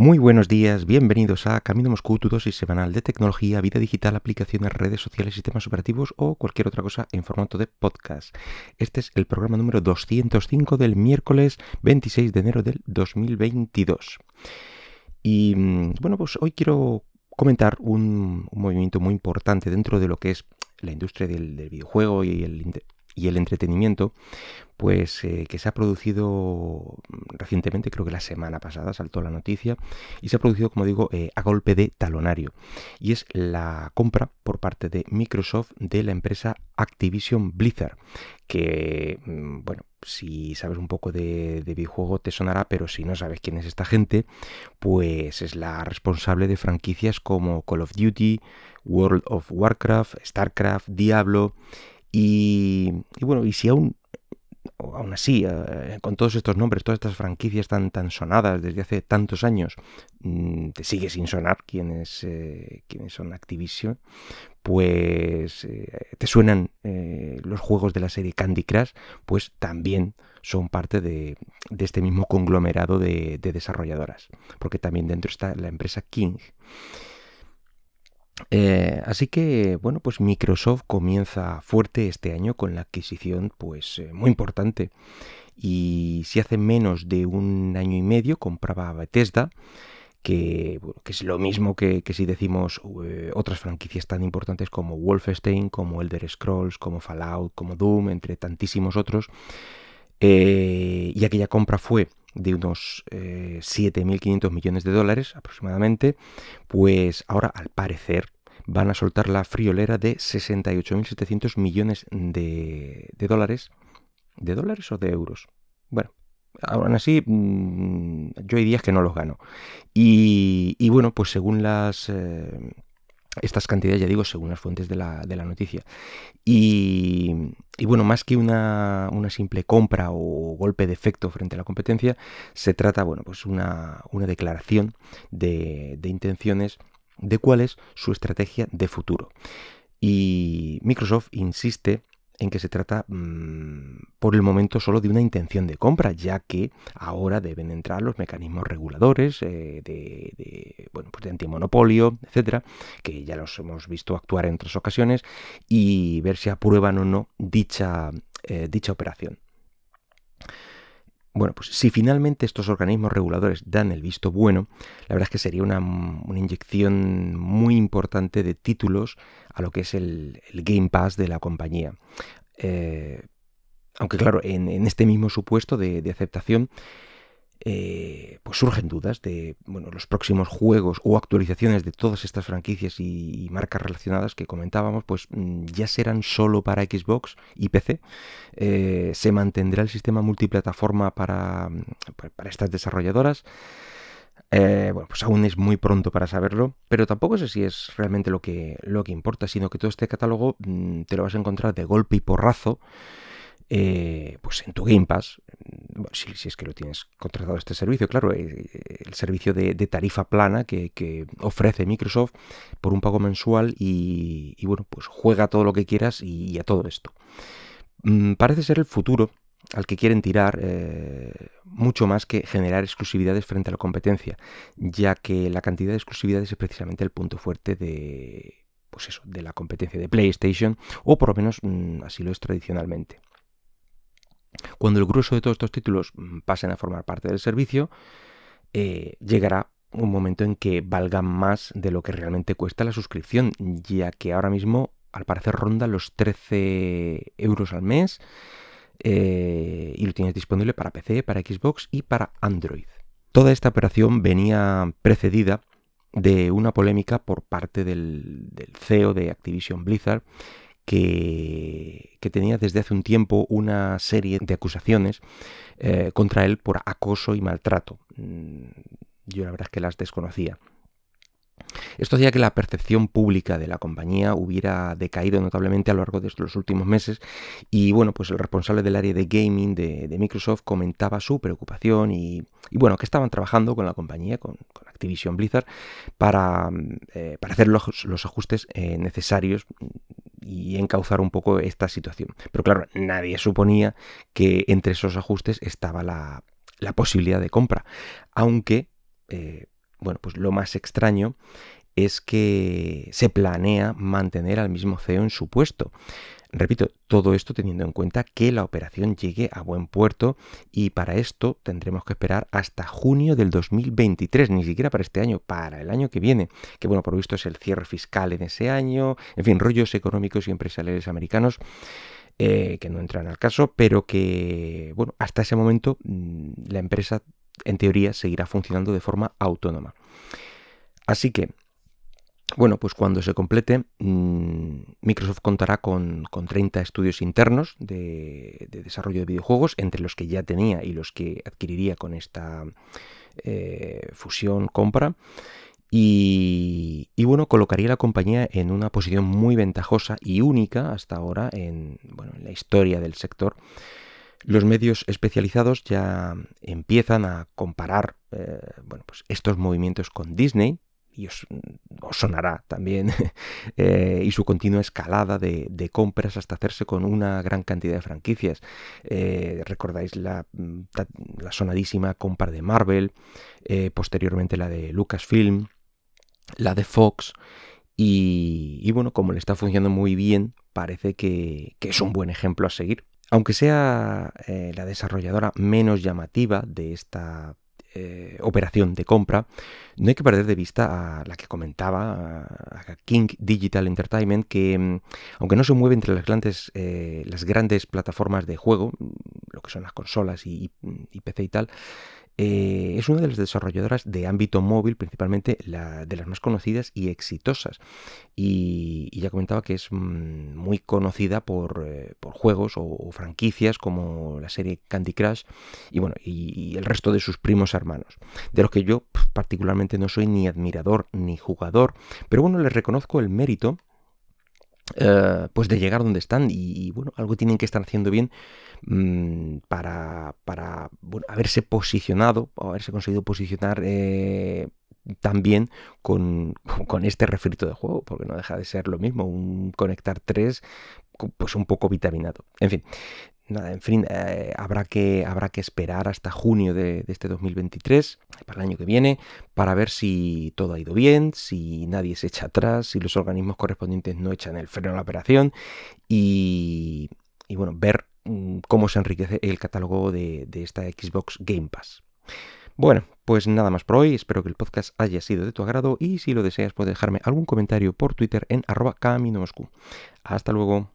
Muy buenos días, bienvenidos a Camino Moscú, tu dosis semanal de tecnología, vida digital, aplicaciones, redes sociales, sistemas operativos o cualquier otra cosa en formato de podcast. Este es el programa número 205 del miércoles 26 de enero del 2022. Y mm, bueno, pues hoy quiero comentar un, movimiento muy importante dentro de lo que es la industria del, del videojuego y el, y el entretenimiento, pues eh, que se ha producido recientemente, creo que la semana pasada saltó la noticia, y se ha producido, como digo, eh, a golpe de talonario. Y es la compra por parte de Microsoft de la empresa Activision Blizzard, que, mm, bueno, si sabes un poco de, de, videojuego te sonará, pero si no sabes quién es esta gente, pues es la responsable de franquicias como Call of Duty, World of Warcraft, StarCraft, Diablo y, bueno, y si aún, aún así, eh, con todos estos nombres, todas estas franquicias tan, tan sonadas desde hace tantos años, mm, te sigue sin sonar quiénes, eh, son Activision, pues eh, te suenan los juegos de la serie Candy Crush, pues también son parte de, este mismo conglomerado de, de desarrolladoras, porque también dentro está la empresa King. Eh, así que, bueno, pues Microsoft comienza fuerte este año con la adquisición, pues eh, muy importante. Y si hace menos de un año y medio compraba Bethesda, que, que es lo mismo que, si decimos eh, otras franquicias tan importantes como Wolfenstein, como Elder Scrolls, como Fallout, como Doom, entre tantísimos otros. y aquella compra fue de unos 7.500 millones de dólares aproximadamente, pues ahora al parecer van a soltar la friolera de 68.700 millones de, dólares. ¿De dólares o de euros? Bueno, aún así, mm, yo hay días que no los gano. Y, bueno, pues según las... Eh, estas cantidades, ya digo, según las fuentes de la, noticia. Y, bueno, más que una, simple compra o golpe de efecto frente a la competencia, se trata, bueno, pues una, una declaración de, de intenciones de cuál es su estrategia de futuro. Y Microsoft insiste en que se trata mm, por el momento solo de una intención de compra, ya que ahora deben entrar los mecanismos reguladores eh, de, bueno, pues de antimonopolio, etcétera, que ya los hemos visto actuar en otras ocasiones, y ver si aprueban o no dicha, eh, dicha operación. Bueno, pues si finalmente estos organismos reguladores dan el visto bueno, la verdad es que sería una, inyección muy importante de títulos a lo que es el, Game Pass de la compañía. Eh, aunque claro, en, este mismo supuesto de aceptación, eh, pues surgen dudas de bueno, los próximos juegos o actualizaciones de todas estas franquicias y, marcas relacionadas que comentábamos, pues mm, ya serán solo para Xbox y PC. Eh, se mantendrá el sistema multiplataforma para, mm, para estas desarrolladoras. Eh, bueno, pues aún es muy pronto para saberlo, pero tampoco sé si es realmente lo que, lo que importa, sino que todo este catálogo mm, te lo vas a encontrar de golpe y porrazo eh, pues en tu Game Pass, si, es que lo tienes contratado este servicio, claro, eh, el servicio de, tarifa plana que, ofrece Microsoft por un pago mensual y, bueno, pues juega todo lo que quieras y, a todo esto. Mm, parece ser el futuro al que quieren tirar eh, mucho más que generar exclusividades frente a la competencia, ya que la cantidad de exclusividades es precisamente el punto fuerte de, pues eso, de la competencia de PlayStation, o por lo menos mm, así lo es tradicionalmente. Cuando el grueso de todos estos títulos mm, pasen a formar parte del servicio, eh, llegará un momento en que valgan más de lo que realmente cuesta la suscripción, ya que ahora mismo al parecer ronda los 13 euros al mes eh, y lo tienes disponible para PC, para Xbox y para Android. Toda esta operación venía precedida de una polémica por parte del, del CEO de Activision Blizzard que, tenía desde hace un tiempo una serie de acusaciones eh, contra él por acoso y maltrato. Mm, yo la verdad es que las desconocía. Esto hacía que la percepción pública de la compañía hubiera decaído notablemente a lo largo de los últimos meses y bueno, pues el responsable del área de gaming de, Microsoft comentaba su preocupación y, bueno, que estaban trabajando con la compañía, con, Activision Blizzard, para, eh, para hacer los, ajustes eh, necesarios y encauzar un poco esta situación. Pero claro, nadie suponía que entre esos ajustes estaba la, posibilidad de compra, aunque... Eh, bueno, pues lo más extraño es que se planea mantener al mismo CEO en su puesto. Repito, todo esto teniendo en cuenta que la operación llegue a buen puerto y para esto tendremos que esperar hasta junio del 2023, ni siquiera para este año, para el año que viene, que bueno, por visto es el cierre fiscal en ese año, en fin, rollos económicos y empresariales americanos. Eh, que no entran al caso, pero que, bueno, hasta ese momento mm, la empresa, en teoría, seguirá funcionando de forma autónoma. Así que bueno, pues cuando se complete, mm, Microsoft contará con, 30 estudios internos de, desarrollo de videojuegos, entre los que ya tenía y los que adquiriría con esta eh, fusión compra. Y, bueno, colocaría la compañía en una posición muy ventajosa y única hasta ahora en, la historia del sector. Los medios especializados ya empiezan a comparar eh, bueno, pues estos movimientos con Disney, y os, sonará también, eh, y su continua escalada de, compras hasta hacerse con una gran cantidad de franquicias. Eh, recordáis la, la, sonadísima compra de Marvel, eh, posteriormente la de Lucasfilm, la de Fox, y, bueno, como le está funcionando muy bien, parece que, que es un buen ejemplo a seguir. Aunque sea la desarrolladora menos llamativa de esta eh, operación de compra, no hay que perder de vista a la que comentaba, a King Digital Entertainment, que mm, aunque no se mueve entre las grandes, eh, las grandes plataformas de juego, lo que son las consolas y PC y tal, eh, es una de las desarrolladoras de ámbito móvil, principalmente de las más conocidas y exitosas. Y, ya comentaba que es mm, muy conocida por, eh, juegos o, franquicias como la serie Candy Crush y bueno, y, el resto de sus primos hermanos, de los que yo particularmente no soy ni admirador ni jugador, pero bueno, les reconozco el mérito eh, pues de llegar donde están y, bueno, algo tienen que estar haciendo bien mm, para, para haberse posicionado haberse conseguido posicionar eh, también con, con, este refrito de juego, porque no deja de ser lo mismo, un conectar 3 pues un poco vitaminado. En fin, nada, en fin, eh, habrá, que, habrá que esperar hasta junio de, este 2023, para el año que viene, para ver si todo ha ido bien, si nadie se echa atrás, si los organismos correspondientes no echan el freno a la operación y, bueno, ver mm, cómo se enriquece el catálogo de, de esta Xbox Game Pass. Bueno, pues nada más por hoy, espero que el podcast haya sido de tu agrado y si lo deseas puedes dejarme algún comentario por Twitter en arroba camino Hasta luego.